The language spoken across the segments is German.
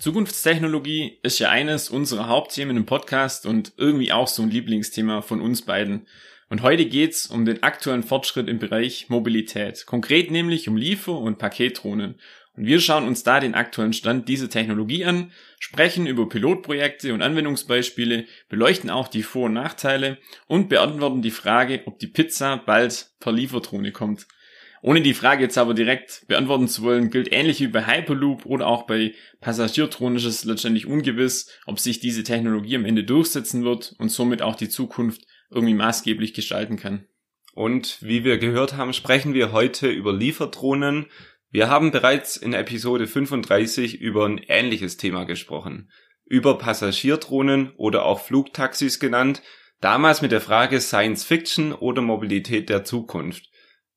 Zukunftstechnologie ist ja eines unserer Hauptthemen im Podcast und irgendwie auch so ein Lieblingsthema von uns beiden. Und heute geht's um den aktuellen Fortschritt im Bereich Mobilität, konkret nämlich um Liefer- und Paketdrohnen. Und wir schauen uns da den aktuellen Stand dieser Technologie an, sprechen über Pilotprojekte und Anwendungsbeispiele, beleuchten auch die Vor- und Nachteile und beantworten die Frage, ob die Pizza bald per Lieferdrohne kommt. Ohne die Frage jetzt aber direkt beantworten zu wollen, gilt ähnlich wie bei Hyperloop oder auch bei Passagierdrohnen ist es letztendlich ungewiss, ob sich diese Technologie am Ende durchsetzen wird und somit auch die Zukunft irgendwie maßgeblich gestalten kann. Und wie wir gehört haben, sprechen wir heute über Lieferdrohnen. Wir haben bereits in Episode 35 über ein ähnliches Thema gesprochen. Über Passagierdrohnen oder auch Flugtaxis genannt. Damals mit der Frage Science Fiction oder Mobilität der Zukunft.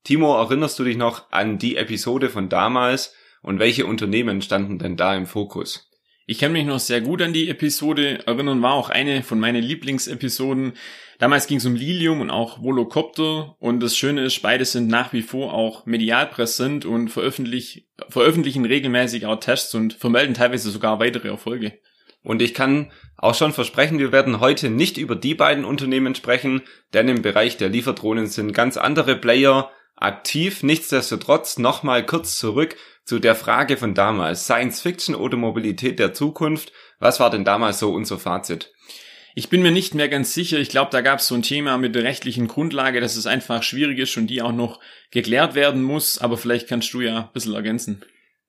Timo, erinnerst du dich noch an die Episode von damals und welche Unternehmen standen denn da im Fokus? Ich kann mich noch sehr gut an die Episode erinnern, war auch eine von meinen Lieblingsepisoden. Damals ging es um Lilium und auch Volocopter und das Schöne ist, beide sind nach wie vor auch medial präsent und veröffentlich, veröffentlichen regelmäßig auch Tests und vermelden teilweise sogar weitere Erfolge. Und ich kann auch schon versprechen, wir werden heute nicht über die beiden Unternehmen sprechen, denn im Bereich der Lieferdrohnen sind ganz andere Player aktiv. Nichtsdestotrotz nochmal kurz zurück zu der Frage von damals. Science Fiction oder Mobilität der Zukunft? Was war denn damals so unser Fazit? Ich bin mir nicht mehr ganz sicher. Ich glaube, da gab es so ein Thema mit der rechtlichen Grundlage, dass es einfach schwierig ist und die auch noch geklärt werden muss. Aber vielleicht kannst du ja ein bisschen ergänzen.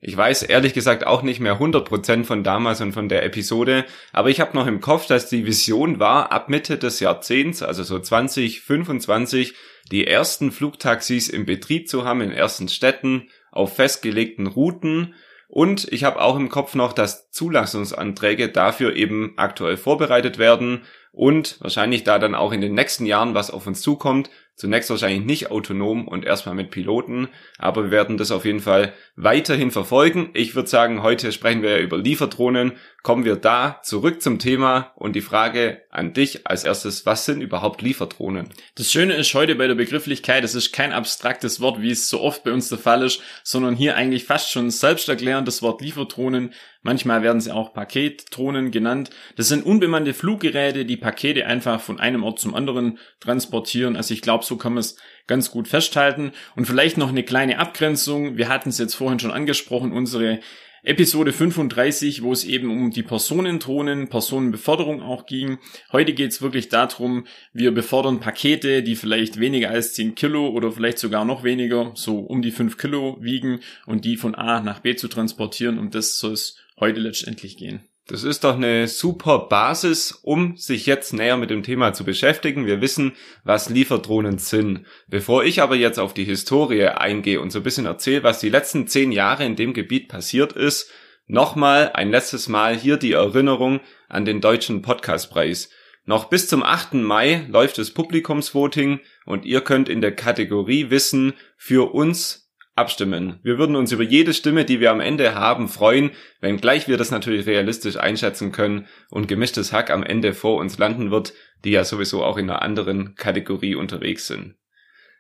Ich weiß ehrlich gesagt auch nicht mehr 100% von damals und von der Episode, aber ich habe noch im Kopf, dass die Vision war, ab Mitte des Jahrzehnts, also so 2025, die ersten Flugtaxis im Betrieb zu haben in ersten Städten auf festgelegten Routen und ich habe auch im Kopf noch, dass Zulassungsanträge dafür eben aktuell vorbereitet werden und wahrscheinlich da dann auch in den nächsten Jahren was auf uns zukommt. Zunächst wahrscheinlich nicht autonom und erstmal mit Piloten, aber wir werden das auf jeden Fall weiterhin verfolgen. Ich würde sagen, heute sprechen wir ja über Lieferdrohnen. Kommen wir da zurück zum Thema und die Frage an dich als erstes, was sind überhaupt Lieferdrohnen? Das Schöne ist heute bei der Begrifflichkeit, es ist kein abstraktes Wort, wie es so oft bei uns der Fall ist, sondern hier eigentlich fast schon selbst erklärend das Wort Lieferdrohnen Manchmal werden sie auch Paketdrohnen genannt. Das sind unbemannte Fluggeräte, die Pakete einfach von einem Ort zum anderen transportieren. Also ich glaube, so kann man es ganz gut festhalten. Und vielleicht noch eine kleine Abgrenzung. Wir hatten es jetzt vorhin schon angesprochen, unsere Episode 35, wo es eben um die Personendrohnen, Personenbeförderung auch ging. Heute geht es wirklich darum, wir befördern Pakete, die vielleicht weniger als 10 Kilo oder vielleicht sogar noch weniger, so um die 5 Kilo wiegen und die von A nach B zu transportieren. Und das soll es heute letztendlich gehen. Das ist doch eine super Basis, um sich jetzt näher mit dem Thema zu beschäftigen. Wir wissen, was Lieferdrohnen sind. Bevor ich aber jetzt auf die Historie eingehe und so ein bisschen erzähle, was die letzten zehn Jahre in dem Gebiet passiert ist, nochmal ein letztes Mal hier die Erinnerung an den deutschen Podcastpreis. Noch bis zum 8. Mai läuft das Publikumsvoting und ihr könnt in der Kategorie Wissen für uns abstimmen. Wir würden uns über jede Stimme, die wir am Ende haben, freuen, wenngleich wir das natürlich realistisch einschätzen können und gemischtes Hack am Ende vor uns landen wird, die ja sowieso auch in einer anderen Kategorie unterwegs sind.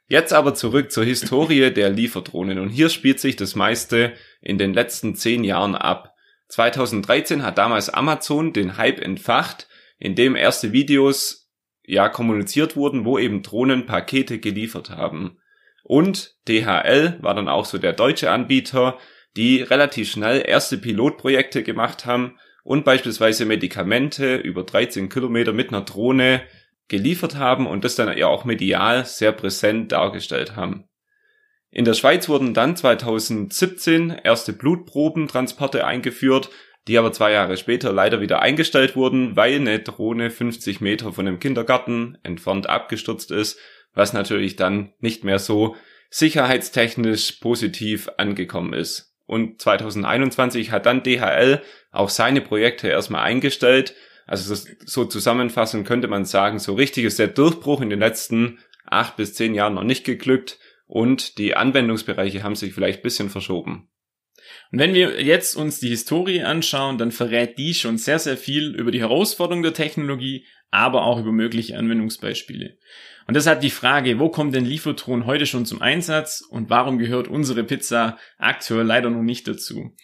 Jetzt aber zurück zur Historie der Lieferdrohnen und hier spielt sich das meiste in den letzten zehn Jahren ab. 2013 hat damals Amazon den Hype entfacht, in dem erste Videos ja kommuniziert wurden, wo eben Drohnen Pakete geliefert haben. Und DHL war dann auch so der deutsche Anbieter, die relativ schnell erste Pilotprojekte gemacht haben und beispielsweise Medikamente über 13 Kilometer mit einer Drohne geliefert haben und das dann ja auch medial sehr präsent dargestellt haben. In der Schweiz wurden dann 2017 erste Blutprobentransporte eingeführt, die aber zwei Jahre später leider wieder eingestellt wurden, weil eine Drohne 50 Meter von dem Kindergarten entfernt abgestürzt ist was natürlich dann nicht mehr so sicherheitstechnisch positiv angekommen ist. und 2021 hat dann DHL auch seine Projekte erstmal eingestellt. Also so zusammenfassend könnte man sagen, so richtig ist der Durchbruch in den letzten acht bis zehn Jahren noch nicht geglückt und die Anwendungsbereiche haben sich vielleicht bisschen verschoben. Und wenn wir jetzt uns die Historie anschauen, dann verrät die schon sehr, sehr viel über die Herausforderung der Technologie, aber auch über mögliche Anwendungsbeispiele. Und deshalb die Frage, wo kommt denn Liefertron heute schon zum Einsatz und warum gehört unsere Pizza aktuell leider noch nicht dazu?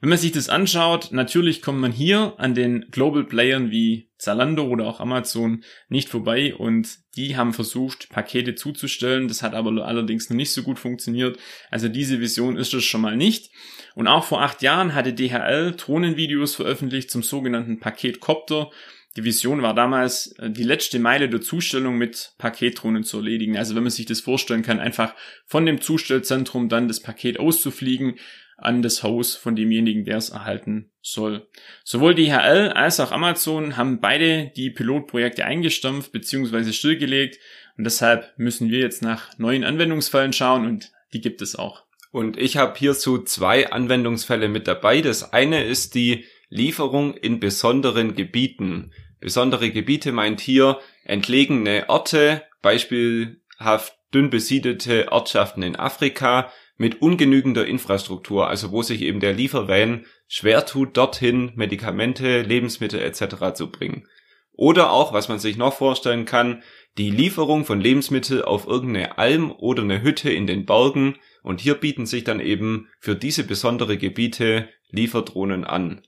Wenn man sich das anschaut, natürlich kommt man hier an den Global Playern wie Zalando oder auch Amazon nicht vorbei und die haben versucht, Pakete zuzustellen. Das hat aber allerdings noch nicht so gut funktioniert. Also diese Vision ist es schon mal nicht. Und auch vor acht Jahren hatte DHL Drohnenvideos veröffentlicht zum sogenannten Paketcopter. Die Vision war damals, äh, die letzte Meile der Zustellung mit Paketdrohnen zu erledigen. Also wenn man sich das vorstellen kann, einfach von dem Zustellzentrum dann das Paket auszufliegen an das Haus von demjenigen, der es erhalten soll. Sowohl DHL als auch Amazon haben beide die Pilotprojekte eingestampft bzw. stillgelegt und deshalb müssen wir jetzt nach neuen Anwendungsfällen schauen und die gibt es auch. Und ich habe hierzu zwei Anwendungsfälle mit dabei. Das eine ist die Lieferung in besonderen Gebieten. Besondere Gebiete meint hier entlegene Orte, beispielhaft dünn besiedelte Ortschaften in Afrika mit ungenügender Infrastruktur, also wo sich eben der Liefervan schwer tut, dorthin Medikamente, Lebensmittel etc. zu bringen. Oder auch, was man sich noch vorstellen kann, die Lieferung von Lebensmitteln auf irgendeine Alm oder eine Hütte in den Bergen und hier bieten sich dann eben für diese besondere Gebiete Lieferdrohnen an.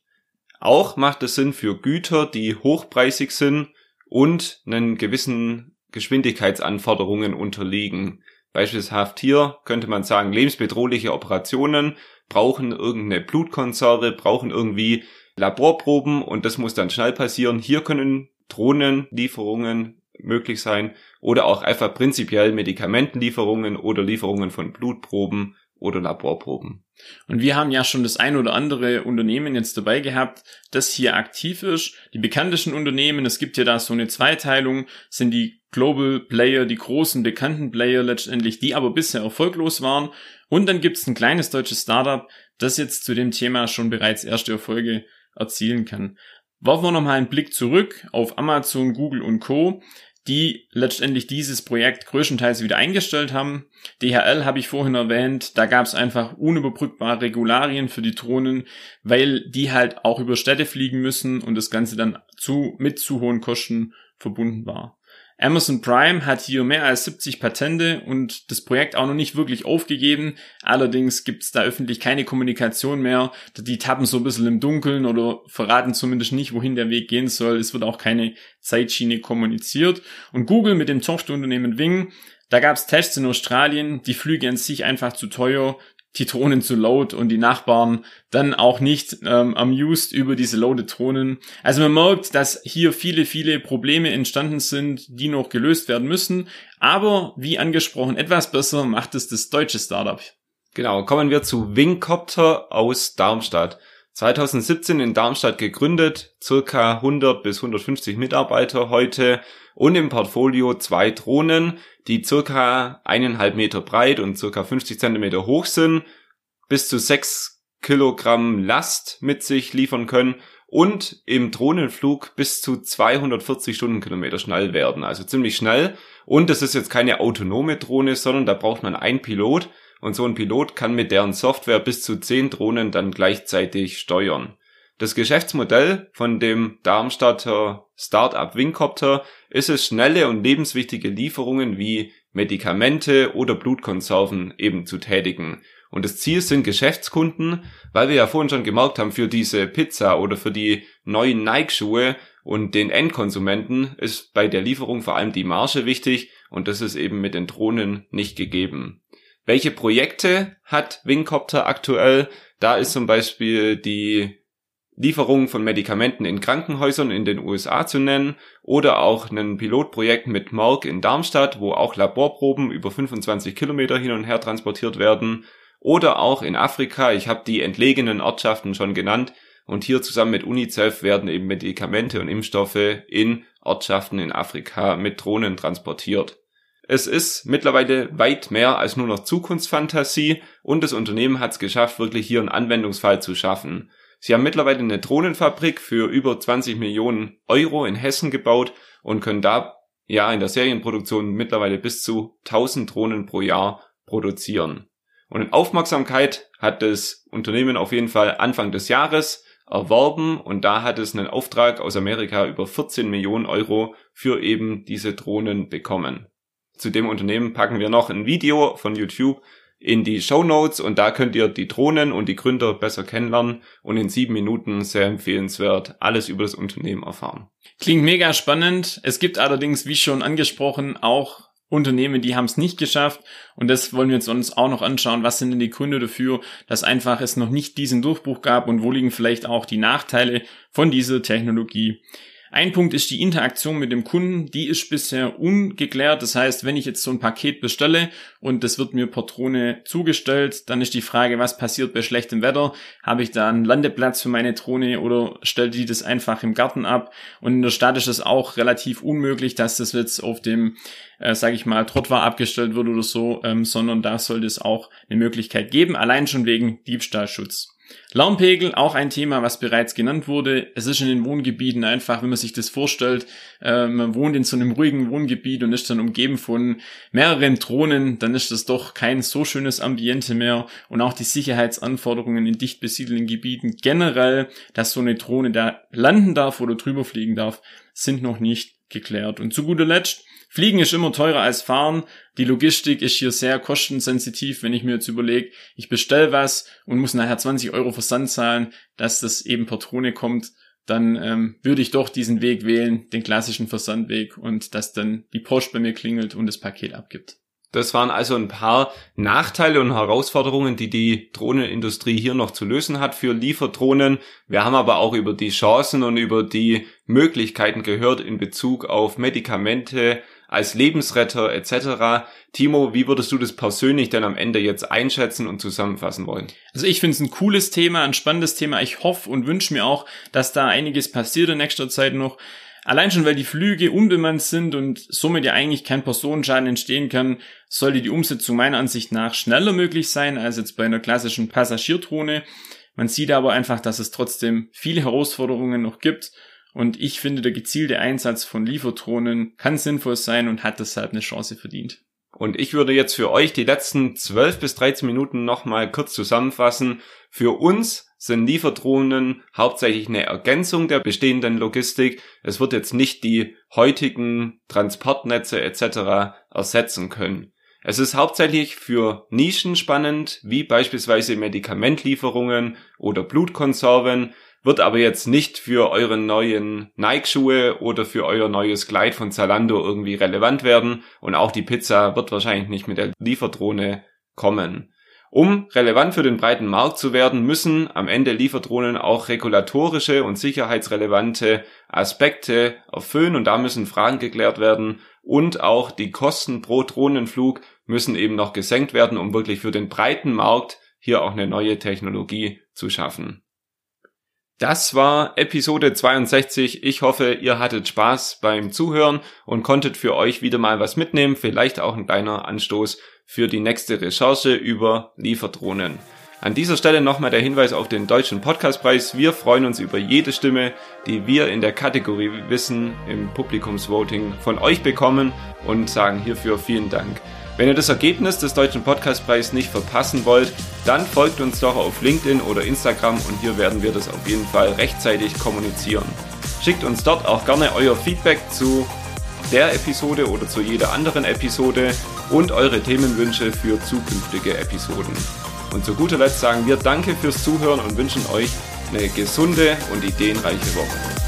Auch macht es Sinn für Güter, die hochpreisig sind und einen gewissen Geschwindigkeitsanforderungen unterliegen. Beispielshaft hier könnte man sagen, lebensbedrohliche Operationen brauchen irgendeine Blutkonserve, brauchen irgendwie Laborproben und das muss dann schnell passieren. Hier können Drohnenlieferungen möglich sein oder auch einfach prinzipiell Medikamentenlieferungen oder Lieferungen von Blutproben oder Laborproben. Und wir haben ja schon das ein oder andere Unternehmen jetzt dabei gehabt, das hier aktiv ist. Die bekanntesten Unternehmen, es gibt ja da so eine Zweiteilung, sind die Global Player, die großen bekannten Player letztendlich, die aber bisher erfolglos waren. Und dann gibt es ein kleines deutsches Startup, das jetzt zu dem Thema schon bereits erste Erfolge erzielen kann. Werfen wir nochmal einen Blick zurück auf Amazon, Google und Co die letztendlich dieses Projekt größtenteils wieder eingestellt haben. DHL habe ich vorhin erwähnt, da gab es einfach unüberbrückbare Regularien für die Drohnen, weil die halt auch über Städte fliegen müssen und das Ganze dann zu, mit zu hohen Kosten verbunden war. Amazon Prime hat hier mehr als 70 Patente und das Projekt auch noch nicht wirklich aufgegeben. Allerdings gibt es da öffentlich keine Kommunikation mehr. Die tappen so ein bisschen im Dunkeln oder verraten zumindest nicht, wohin der Weg gehen soll. Es wird auch keine Zeitschiene kommuniziert. Und Google mit dem Tochterunternehmen Wing da gab es Tests in Australien, die Flüge an sich einfach zu teuer, die Drohnen zu laut und die Nachbarn dann auch nicht ähm, amused über diese laute Drohnen. Also man merkt, dass hier viele, viele Probleme entstanden sind, die noch gelöst werden müssen. Aber wie angesprochen, etwas besser macht es das deutsche Startup. Genau, kommen wir zu Wingcopter aus Darmstadt. 2017 in Darmstadt gegründet, circa 100 bis 150 Mitarbeiter heute und im Portfolio zwei Drohnen, die circa eineinhalb Meter breit und circa 50 Zentimeter hoch sind, bis zu sechs Kilogramm Last mit sich liefern können und im Drohnenflug bis zu 240 Stundenkilometer schnell werden. Also ziemlich schnell. Und das ist jetzt keine autonome Drohne, sondern da braucht man einen Pilot. Und so ein Pilot kann mit deren Software bis zu zehn Drohnen dann gleichzeitig steuern. Das Geschäftsmodell von dem Darmstadter Startup Wingcopter ist es, schnelle und lebenswichtige Lieferungen wie Medikamente oder Blutkonserven eben zu tätigen. Und das Ziel sind Geschäftskunden, weil wir ja vorhin schon gemerkt haben, für diese Pizza oder für die neuen Nike-Schuhe und den Endkonsumenten ist bei der Lieferung vor allem die Marge wichtig und das ist eben mit den Drohnen nicht gegeben. Welche Projekte hat Wingcopter aktuell? Da ist zum Beispiel die Lieferungen von Medikamenten in Krankenhäusern in den USA zu nennen oder auch ein Pilotprojekt mit Merck in Darmstadt, wo auch Laborproben über 25 Kilometer hin und her transportiert werden oder auch in Afrika, ich habe die entlegenen Ortschaften schon genannt und hier zusammen mit UNICEF werden eben Medikamente und Impfstoffe in Ortschaften in Afrika mit Drohnen transportiert. Es ist mittlerweile weit mehr als nur noch Zukunftsfantasie und das Unternehmen hat es geschafft, wirklich hier einen Anwendungsfall zu schaffen. Sie haben mittlerweile eine Drohnenfabrik für über 20 Millionen Euro in Hessen gebaut und können da ja in der Serienproduktion mittlerweile bis zu 1000 Drohnen pro Jahr produzieren. Und in Aufmerksamkeit hat das Unternehmen auf jeden Fall Anfang des Jahres erworben und da hat es einen Auftrag aus Amerika über 14 Millionen Euro für eben diese Drohnen bekommen. Zu dem Unternehmen packen wir noch ein Video von YouTube in die Show Notes und da könnt ihr die Drohnen und die Gründer besser kennenlernen und in sieben Minuten sehr empfehlenswert alles über das Unternehmen erfahren. Klingt mega spannend. Es gibt allerdings, wie schon angesprochen, auch Unternehmen, die haben es nicht geschafft und das wollen wir uns auch noch anschauen. Was sind denn die Gründe dafür, dass einfach es noch nicht diesen Durchbruch gab und wo liegen vielleicht auch die Nachteile von dieser Technologie? Ein Punkt ist die Interaktion mit dem Kunden, die ist bisher ungeklärt. Das heißt, wenn ich jetzt so ein Paket bestelle und das wird mir per Drohne zugestellt, dann ist die Frage, was passiert bei schlechtem Wetter? Habe ich da einen Landeplatz für meine Drohne oder stellt die das einfach im Garten ab? Und in der Stadt ist es auch relativ unmöglich, dass das jetzt auf dem, äh, sage ich mal, Trottoir abgestellt wird oder so, ähm, sondern da sollte es auch eine Möglichkeit geben, allein schon wegen Diebstahlschutz. Lärmpegel, auch ein Thema, was bereits genannt wurde. Es ist in den Wohngebieten einfach, wenn man sich das vorstellt, äh, man wohnt in so einem ruhigen Wohngebiet und ist dann umgeben von mehreren Drohnen, dann ist das doch kein so schönes Ambiente mehr. Und auch die Sicherheitsanforderungen in dicht besiedelten Gebieten generell, dass so eine Drohne da landen darf oder drüber fliegen darf, sind noch nicht geklärt. Und zu guter Letzt, Fliegen ist immer teurer als Fahren. Die Logistik ist hier sehr kostensensitiv, wenn ich mir jetzt überlege, ich bestelle was und muss nachher 20 Euro Versand zahlen, dass das eben per Drohne kommt, dann ähm, würde ich doch diesen Weg wählen, den klassischen Versandweg und dass dann die Post bei mir klingelt und das Paket abgibt. Das waren also ein paar Nachteile und Herausforderungen, die die Drohnenindustrie hier noch zu lösen hat für Lieferdrohnen. Wir haben aber auch über die Chancen und über die Möglichkeiten gehört in Bezug auf Medikamente, als Lebensretter etc. Timo, wie würdest du das persönlich denn am Ende jetzt einschätzen und zusammenfassen wollen? Also ich finde es ein cooles Thema, ein spannendes Thema. Ich hoffe und wünsche mir auch, dass da einiges passiert in nächster Zeit noch. Allein schon, weil die Flüge unbemannt sind und somit ja eigentlich kein Personenschaden entstehen kann, sollte die Umsetzung meiner Ansicht nach schneller möglich sein als jetzt bei einer klassischen Passagierdrohne. Man sieht aber einfach, dass es trotzdem viele Herausforderungen noch gibt und ich finde, der gezielte Einsatz von Lieferdrohnen kann sinnvoll sein und hat deshalb eine Chance verdient. Und ich würde jetzt für euch die letzten 12 bis 13 Minuten nochmal kurz zusammenfassen. Für uns sind Lieferdrohnen hauptsächlich eine Ergänzung der bestehenden Logistik. Es wird jetzt nicht die heutigen Transportnetze etc. ersetzen können. Es ist hauptsächlich für Nischen spannend, wie beispielsweise Medikamentlieferungen oder Blutkonserven, wird aber jetzt nicht für euren neuen Nike-Schuhe oder für euer neues Kleid von Zalando irgendwie relevant werden und auch die Pizza wird wahrscheinlich nicht mit der Lieferdrohne kommen. Um relevant für den breiten Markt zu werden, müssen am Ende Lieferdrohnen auch regulatorische und sicherheitsrelevante Aspekte erfüllen und da müssen Fragen geklärt werden und auch die Kosten pro Drohnenflug müssen eben noch gesenkt werden, um wirklich für den breiten Markt hier auch eine neue Technologie zu schaffen. Das war Episode 62. Ich hoffe, ihr hattet Spaß beim Zuhören und konntet für euch wieder mal was mitnehmen. Vielleicht auch ein kleiner Anstoß für die nächste Recherche über Lieferdrohnen. An dieser Stelle nochmal der Hinweis auf den Deutschen Podcastpreis. Wir freuen uns über jede Stimme, die wir in der Kategorie Wissen im Publikumsvoting von euch bekommen und sagen hierfür vielen Dank. Wenn ihr das Ergebnis des Deutschen Podcastpreis nicht verpassen wollt, dann folgt uns doch auf LinkedIn oder Instagram und hier werden wir das auf jeden Fall rechtzeitig kommunizieren. Schickt uns dort auch gerne euer Feedback zu der Episode oder zu jeder anderen Episode und eure Themenwünsche für zukünftige Episoden. Und zu guter Letzt sagen wir Danke fürs Zuhören und wünschen euch eine gesunde und ideenreiche Woche.